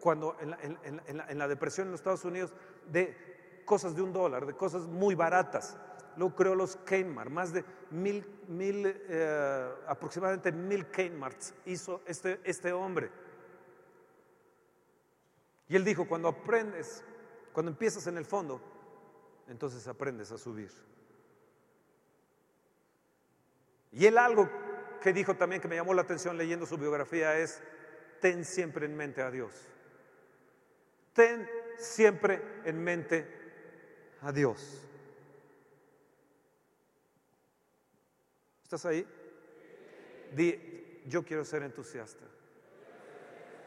cuando en la, depresión en los Estados Unidos de cosas de un dólar, de cosas muy baratas. luego creó los Kmart, más de mil, mil eh, aproximadamente mil Kmarts hizo este, este hombre. Y él dijo, cuando aprendes, cuando empiezas en el fondo, entonces aprendes a subir. Y él algo que dijo también que me llamó la atención leyendo su biografía es, ten siempre en mente a Dios. Ten siempre en mente a Dios. ¿Estás ahí? Di, yo quiero ser entusiasta.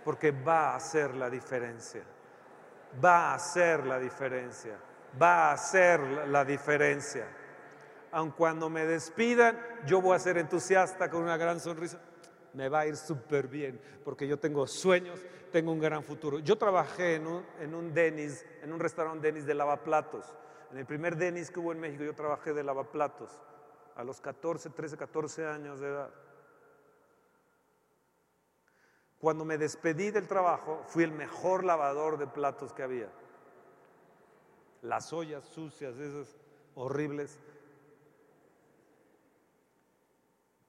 Porque va a hacer la diferencia. Va a hacer la diferencia. Va a hacer la diferencia. Aun cuando me despidan, yo voy a ser entusiasta con una gran sonrisa. Me va a ir súper bien, porque yo tengo sueños, tengo un gran futuro. Yo trabajé en un, en Denis, en un restaurante Denis de lavaplatos. En el primer Denis que hubo en México, yo trabajé de lavaplatos a los 14, 13, 14 años de edad. Cuando me despedí del trabajo, fui el mejor lavador de platos que había. Las ollas sucias, esas horribles.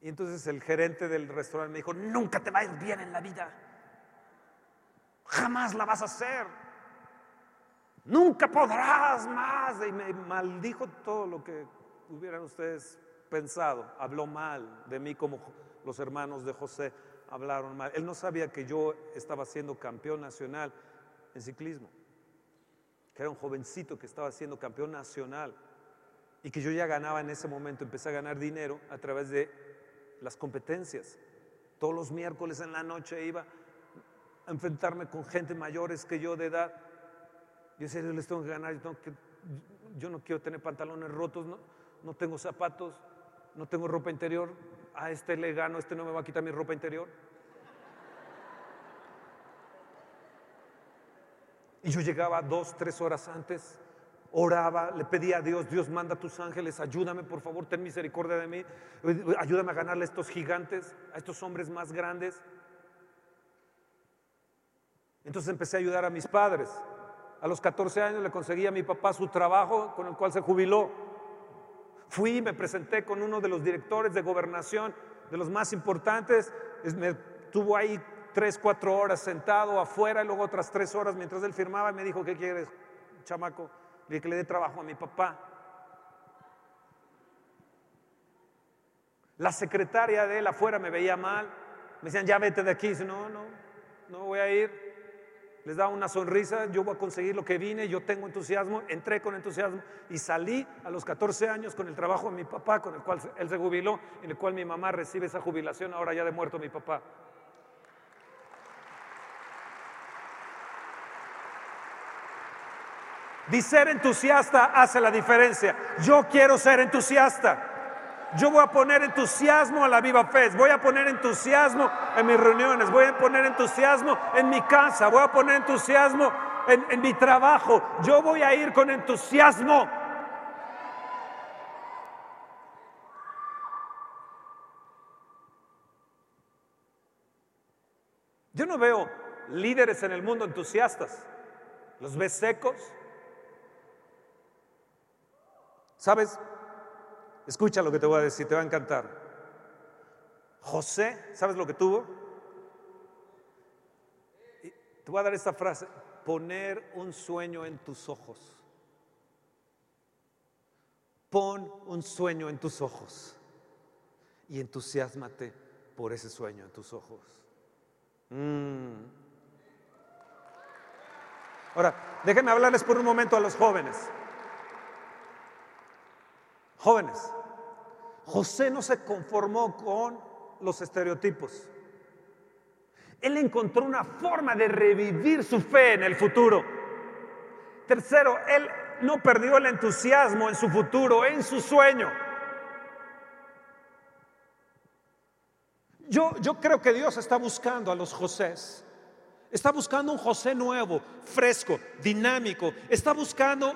Y entonces el gerente del restaurante me dijo, nunca te va a ir bien en la vida. Jamás la vas a hacer. Nunca podrás más. Y me maldijo todo lo que hubieran ustedes pensado. Habló mal de mí como los hermanos de José hablaron mal. Él no sabía que yo estaba siendo campeón nacional en ciclismo. Que era un jovencito que estaba siendo campeón nacional. Y que yo ya ganaba en ese momento. Empecé a ganar dinero a través de las competencias. Todos los miércoles en la noche iba a enfrentarme con gente mayores que yo de edad. Yo decía, yo les tengo que ganar, yo, no quiero tener pantalones rotos, no, no tengo zapatos, no tengo ropa interior, a este le gano, este no me va a quitar mi ropa interior. Y yo llegaba dos, tres horas antes, oraba, le pedía a Dios, Dios manda a tus ángeles, ayúdame por favor, ten misericordia de mí, ayúdame a ganarle a estos gigantes, a estos hombres más grandes. Entonces empecé a ayudar a mis padres. A los 14 años le conseguí a mi papá su trabajo con el cual se jubiló. Fui, me presenté con uno de los directores de gobernación, de los más importantes, me tuvo ahí tres, cuatro horas sentado afuera y luego otras tres horas mientras él firmaba y me dijo, ¿qué quieres, chamaco? Dije que le dé trabajo a mi papá. La secretaria de él afuera me veía mal, me decían, ya vete de aquí, dice, no, no, no voy a ir les daba una sonrisa, yo voy a conseguir lo que vine, yo tengo entusiasmo, entré con entusiasmo y salí a los 14 años con el trabajo de mi papá, con el cual él se jubiló, en el cual mi mamá recibe esa jubilación, ahora ya de muerto mi papá. Y ser entusiasta hace la diferencia. Yo quiero ser entusiasta. Yo voy a poner entusiasmo a la Viva Fe, voy a poner entusiasmo en mis reuniones, voy a poner entusiasmo en mi casa, voy a poner entusiasmo en, en mi trabajo. Yo voy a ir con entusiasmo. Yo no veo líderes en el mundo entusiastas. ¿Los ves secos? ¿Sabes? Escucha lo que te voy a decir, te va a encantar. José, ¿sabes lo que tuvo? Te voy a dar esta frase, poner un sueño en tus ojos. Pon un sueño en tus ojos y entusiasmate por ese sueño en tus ojos. Mm. Ahora, déjenme hablarles por un momento a los jóvenes. Jóvenes, José no se conformó con los estereotipos. Él encontró una forma de revivir su fe en el futuro. Tercero, él no perdió el entusiasmo en su futuro, en su sueño. Yo, yo creo que Dios está buscando a los Josés. Está buscando un José nuevo, fresco, dinámico. Está buscando,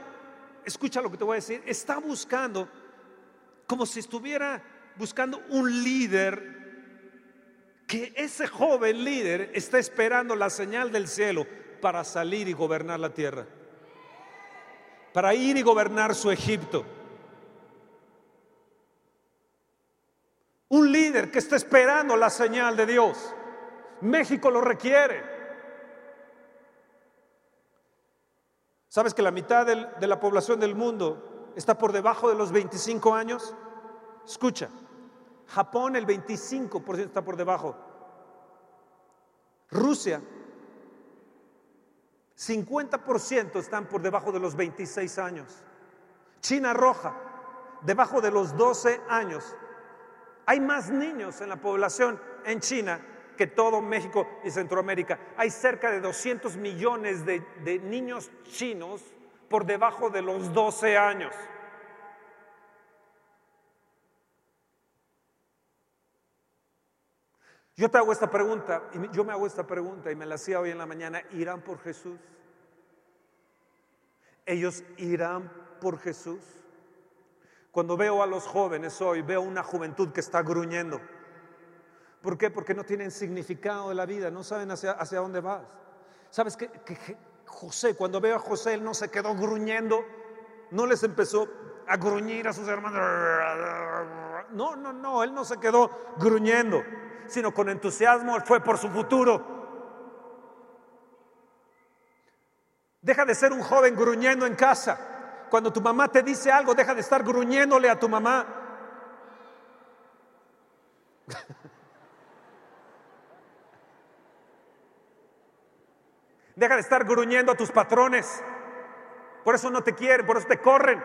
escucha lo que te voy a decir, está buscando como si estuviera buscando un líder que ese joven líder está esperando la señal del cielo para salir y gobernar la tierra, para ir y gobernar su Egipto. Un líder que está esperando la señal de Dios. México lo requiere. ¿Sabes que la mitad de la población del mundo está por debajo de los 25 años? Escucha, Japón el 25% está por debajo. Rusia, 50% están por debajo de los 26 años. China roja, debajo de los 12 años. Hay más niños en la población en China que todo México y Centroamérica. Hay cerca de 200 millones de, niños chinos por debajo de los 12 años. Yo te hago esta pregunta, y yo me hago esta pregunta y me la hacía hoy en la mañana, ¿irán por Jesús? ¿Ellos irán por Jesús? Cuando veo a los jóvenes hoy, veo una juventud que está gruñendo. ¿Por qué? Porque no tienen significado de la vida, no saben hacia, hacia dónde vas. ¿Sabes qué? Que José, cuando veo a José, él no se quedó gruñendo, no les empezó a gruñir a sus hermanos. No, no, no, él no se quedó gruñendo, sino con entusiasmo fue por su futuro. Deja de ser un joven gruñendo en casa. Cuando tu mamá te dice algo, deja de estar gruñéndole a tu mamá. Deja de estar gruñendo a tus patrones. Por eso no te quieren, por eso te corren.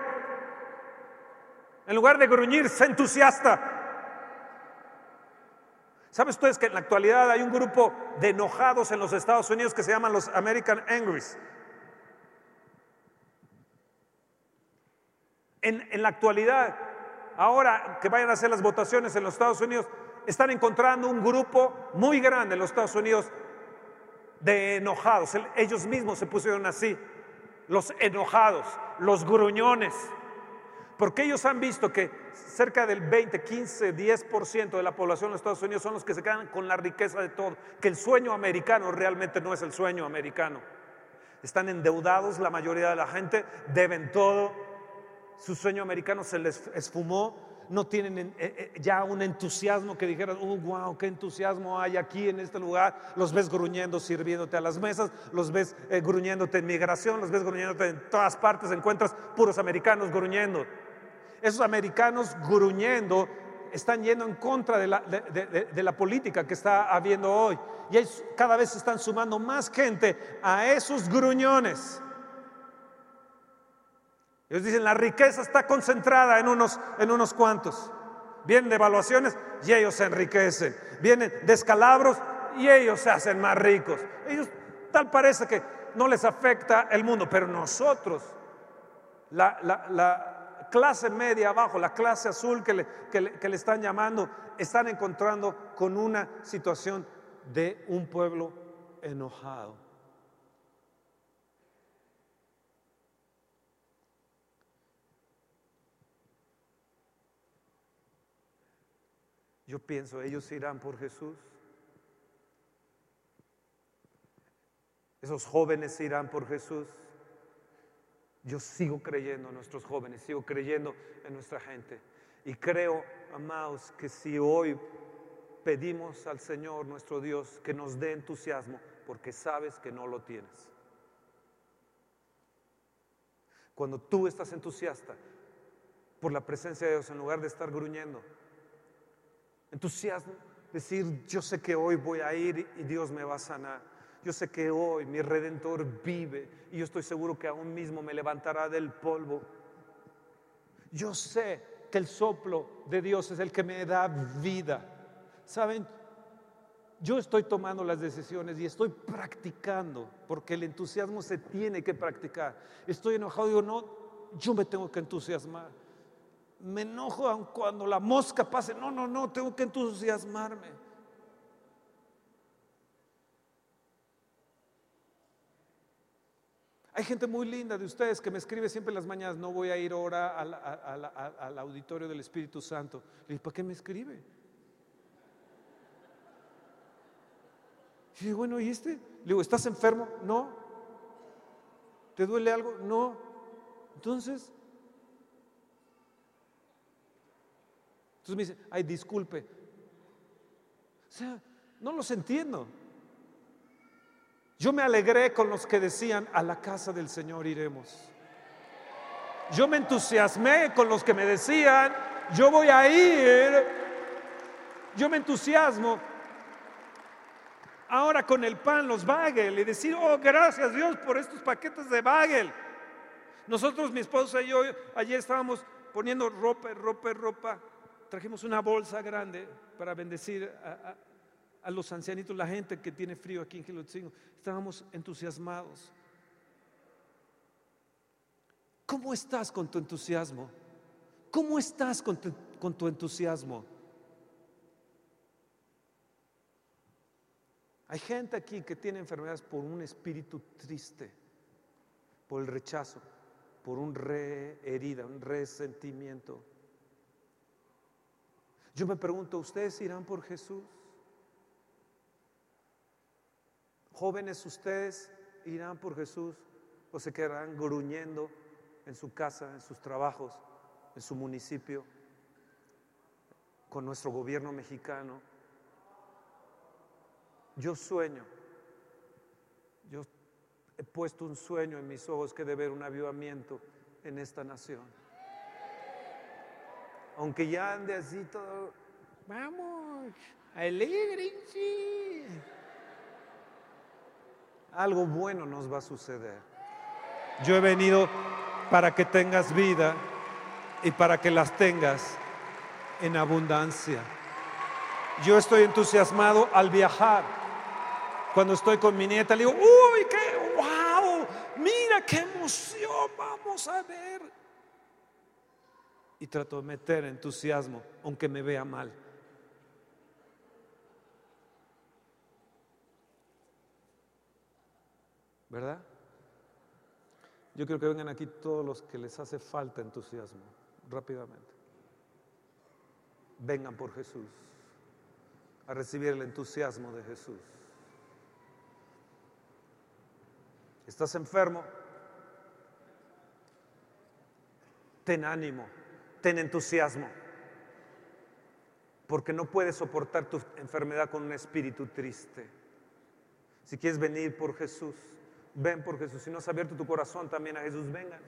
En lugar de gruñir, sé entusiasta. ¿Saben ustedes que en la actualidad hay un grupo de enojados en los Estados Unidos que se llaman los American Angries? En, en, la actualidad, ahora que vayan a hacer las votaciones en los Estados Unidos, están encontrando un grupo muy grande en los Estados Unidos de enojados. Ellos mismos se pusieron así, los enojados, los gruñones, porque ellos han visto que cerca del 20, 15, 10% de la población de los Estados Unidos son los que se quedan con la riqueza de todo, que el sueño americano realmente no es el sueño americano. Están endeudados, la mayoría de la gente deben todo, su sueño americano se les esfumó, no tienen eh, eh, ya un entusiasmo que dijeran, oh, wow, qué entusiasmo hay aquí en este lugar. Los ves gruñendo, sirviéndote a las mesas, los ves eh, gruñéndote en migración, los ves gruñéndote en todas partes, encuentras puros americanos gruñendo. Esos americanos gruñendo están yendo en contra de la, de la política que está habiendo hoy. Y cada vez están sumando más gente a esos gruñones. Ellos dicen, la riqueza está concentrada en unos, en unos cuantos. Vienen de evaluaciones y ellos se enriquecen. Vienen descalabros y ellos se hacen más ricos. Ellos tal parece que no les afecta el mundo, pero nosotros, la, clase media abajo, la clase azul que le, que le están llamando, están encontrando con una situación de un pueblo enojado. Yo pienso, ellos irán por Jesús. Esos jóvenes irán por Jesús. Yo sigo creyendo en nuestros jóvenes, sigo creyendo en nuestra gente. Y creo, amados, que si hoy pedimos al Señor nuestro Dios que nos dé entusiasmo, porque sabes que no lo tienes. Cuando tú estás entusiasta por la presencia de Dios, en lugar de estar gruñendo, Entusiasmo, decir, yo sé que hoy voy a ir y Dios me va a sanar. Yo sé que hoy mi redentor vive y yo estoy seguro que aún mismo me levantará del polvo. Yo sé que el soplo de Dios es el que me da vida. ¿Saben? Yo estoy tomando las decisiones y estoy practicando, porque el entusiasmo se tiene que practicar. Estoy enojado, digo, no, yo me tengo que entusiasmar me enojo cuando la mosca pase. No, no, no, tengo que entusiasmarme. Hay gente muy linda de ustedes que me escribe siempre en las mañanas, no voy a ir ahora al, auditorio del Espíritu Santo. Le digo, ¿para qué me escribe? Y bueno, ¿y este? Le digo, ¿estás enfermo? No. ¿Te duele algo? No. Entonces, Entonces me dice, ay, disculpe, O sea, no los entiendo. Yo me alegré con los que decían, a la casa del Señor iremos. Yo me entusiasmé con los que me decían, yo voy a ir. Yo me entusiasmo. Ahora con el pan, los bagel, y decir, oh, gracias Dios por estos paquetes de bagel. Nosotros, mi esposa y yo, ayer estábamos poniendo ropa, ropa, ropa. Trajimos una bolsa grande para bendecir a, los ancianitos, la gente que tiene frío aquí en Gilotzingo. Estábamos entusiasmados. ¿Cómo estás con tu entusiasmo? ¿Cómo estás con tu, entusiasmo? Hay gente aquí que tiene enfermedades por un espíritu triste, por el rechazo, por un re herida, un resentimiento. Yo me pregunto, ¿ustedes irán por Jesús? Jóvenes, ¿ustedes irán por Jesús o se quedarán gruñendo en su casa, en sus trabajos, en su municipio, con nuestro gobierno mexicano. Yo sueño, yo he puesto un sueño en mis ojos que de ver un avivamiento en esta nación. Aunque ya ande así todo, vamos, alegrense. Algo bueno nos va a suceder. Yo he venido para que tengas vida y para que las tengas en abundancia. Yo estoy entusiasmado al viajar. Cuando estoy con mi nieta, le digo, uy, qué wow, mira qué emoción, vamos a ver. Y trato de meter entusiasmo, aunque me vea mal. ¿Verdad? Yo quiero que vengan aquí todos los que les hace falta entusiasmo, rápidamente. Vengan por Jesús, a recibir el entusiasmo de Jesús. ¿Estás enfermo? Ten ánimo, ten entusiasmo, porque no puedes soportar tu enfermedad con un espíritu triste. Si quieres venir por Jesús, Ven por Jesús. Si no has abierto tu corazón también a Jesús, vengan.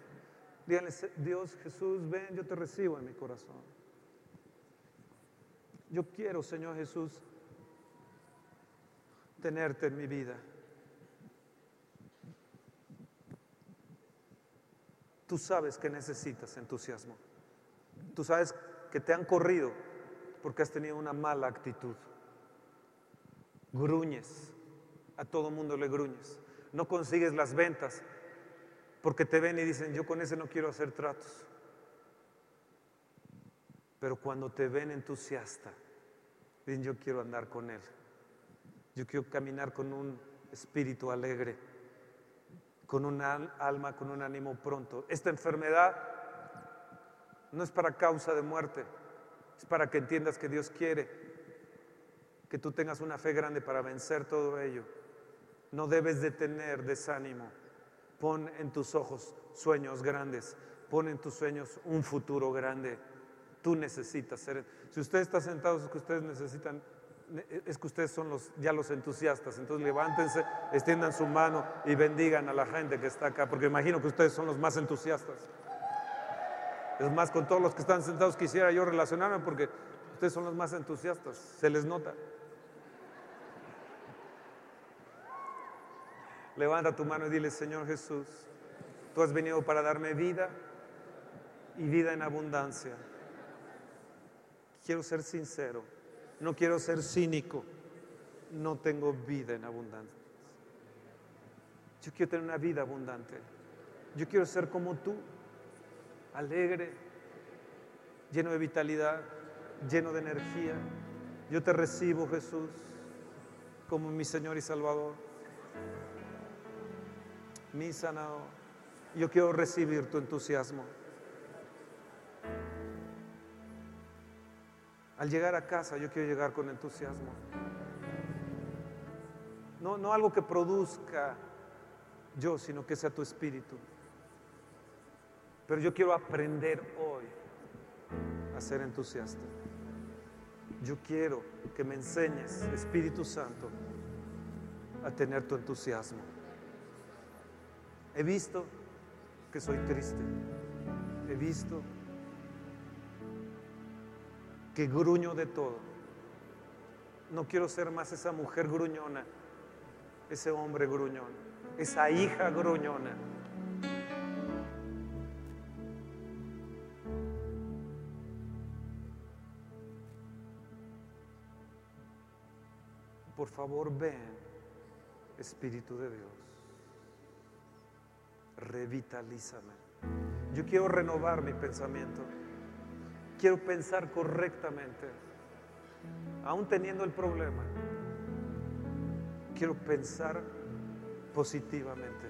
Díganle, Dios Jesús, ven, yo te recibo en mi corazón. Yo quiero, Señor Jesús, tenerte en mi vida. Tú sabes que necesitas entusiasmo. Tú sabes que te han corrido porque has tenido una mala actitud. Gruñes. A todo mundo le gruñes no consigues las ventas porque te ven y dicen, yo con ese no quiero hacer tratos. Pero cuando te ven entusiasta, dicen, yo quiero andar con él. Yo quiero caminar con un espíritu alegre, con un alma, con un ánimo pronto. Esta enfermedad no es para causa de muerte, es para que entiendas que Dios quiere que tú tengas una fe grande para vencer todo ello. No debes de tener desánimo. Pon en tus ojos sueños grandes. Pon en tus sueños un futuro grande. Tú necesitas ser. Si usted está sentado, es que ustedes necesitan, es que ustedes son los, ya los entusiastas. Entonces levántense, extiendan su mano y bendigan a la gente que está acá, porque imagino que ustedes son los más entusiastas. Es más, con todos los que están sentados quisiera yo relacionarme porque ustedes son los más entusiastas. Se les nota. Levanta tu mano y dile, Señor Jesús, tú has venido para darme vida y vida en abundancia. Quiero ser sincero, no quiero ser cínico, no tengo vida en abundancia. Yo quiero tener una vida abundante. Yo quiero ser como tú, alegre, lleno de vitalidad, lleno de energía. Yo te recibo, Jesús, como mi Señor y Salvador mi sanador. Yo quiero recibir tu entusiasmo. Al llegar a casa, yo quiero llegar con entusiasmo. No, no algo que produzca yo, sino que sea tu espíritu. Pero yo quiero aprender hoy a ser entusiasta. Yo quiero que me enseñes, Espíritu Santo, a tener tu entusiasmo. He visto que soy triste. He visto que gruño de todo. No quiero ser más esa mujer gruñona, ese hombre gruñón, esa hija gruñona. Por favor, ven, Espíritu de Dios. Revitalízame. Yo quiero renovar mi pensamiento. Quiero pensar correctamente, aún teniendo el problema. Quiero pensar positivamente.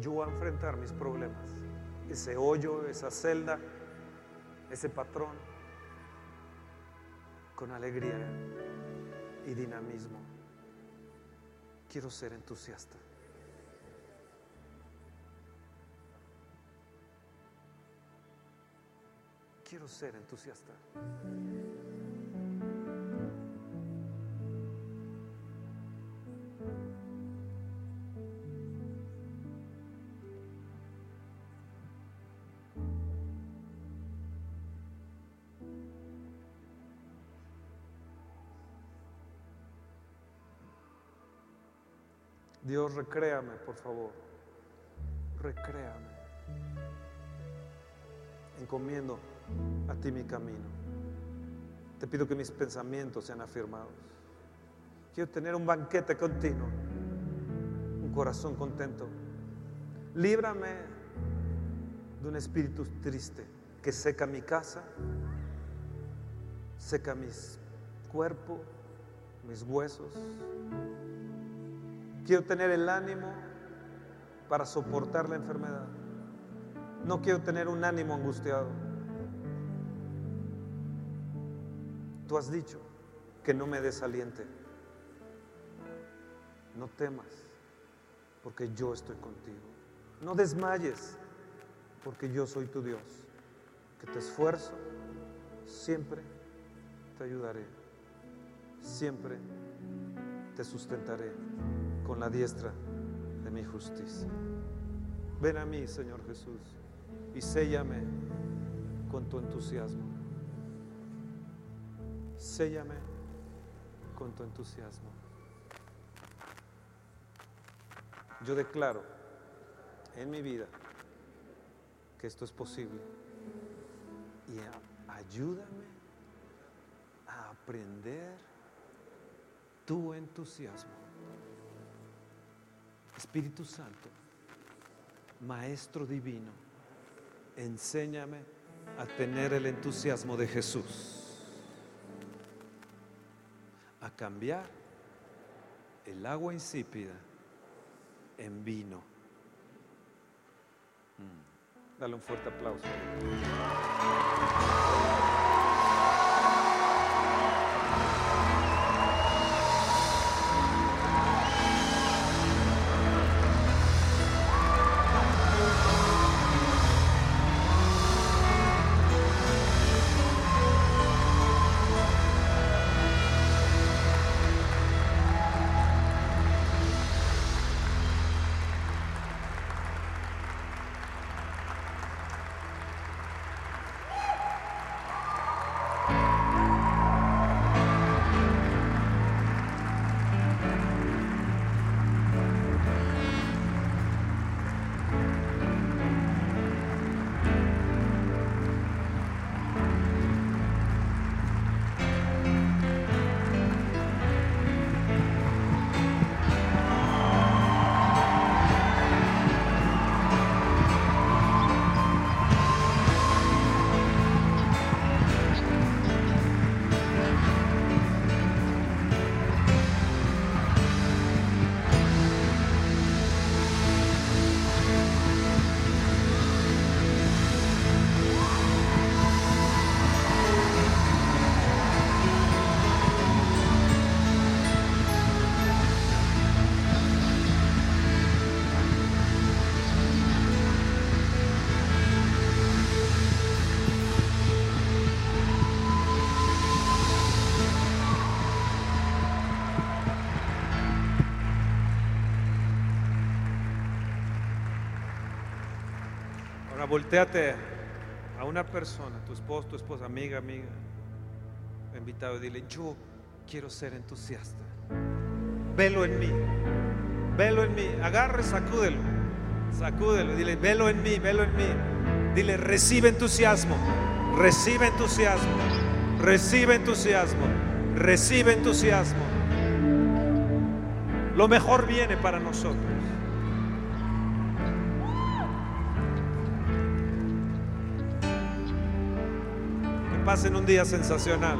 Yo voy a enfrentar mis problemas, ese hoyo, esa celda, ese patrón, con alegría y dinamismo. Quiero ser entusiasta. Quiero ser entusiasta. Dios, recréame, por favor. Recréame. Encomiendo a ti mi camino. Te pido que mis pensamientos sean afirmados. Quiero tener un banquete continuo, un corazón contento. Líbrame de un espíritu triste que seca mi casa, seca mis cuerpos, mis huesos. Quiero tener el ánimo para soportar la enfermedad. No quiero tener un ánimo angustiado. Tú has dicho que no me desaliente. No temas, porque yo estoy contigo. No desmayes, porque yo soy tu Dios. Que te esfuerzo, siempre te ayudaré. Siempre te sustentaré con la diestra de mi justicia. Ven a mí, Señor Jesús, y séllame con tu entusiasmo. Séllame con tu entusiasmo. Yo declaro en mi vida que esto es posible y ayúdame a aprender tu entusiasmo. Espíritu Santo, Maestro Divino, enséñame a tener el entusiasmo de Jesús, a cambiar el agua insípida en vino. Mm. Dale un fuerte aplauso. Volteate a una persona, tu esposo, tu esposa, amiga, amiga, invitado, y dile, yo quiero ser entusiasta. Velo en mí, velo en mí, agarre, sacúdelo, sacúdelo, dile, velo en mí, velo en mí. Dile, recibe entusiasmo, recibe entusiasmo, recibe entusiasmo, recibe entusiasmo. Lo mejor viene para nosotros. Pasen un día sensacional.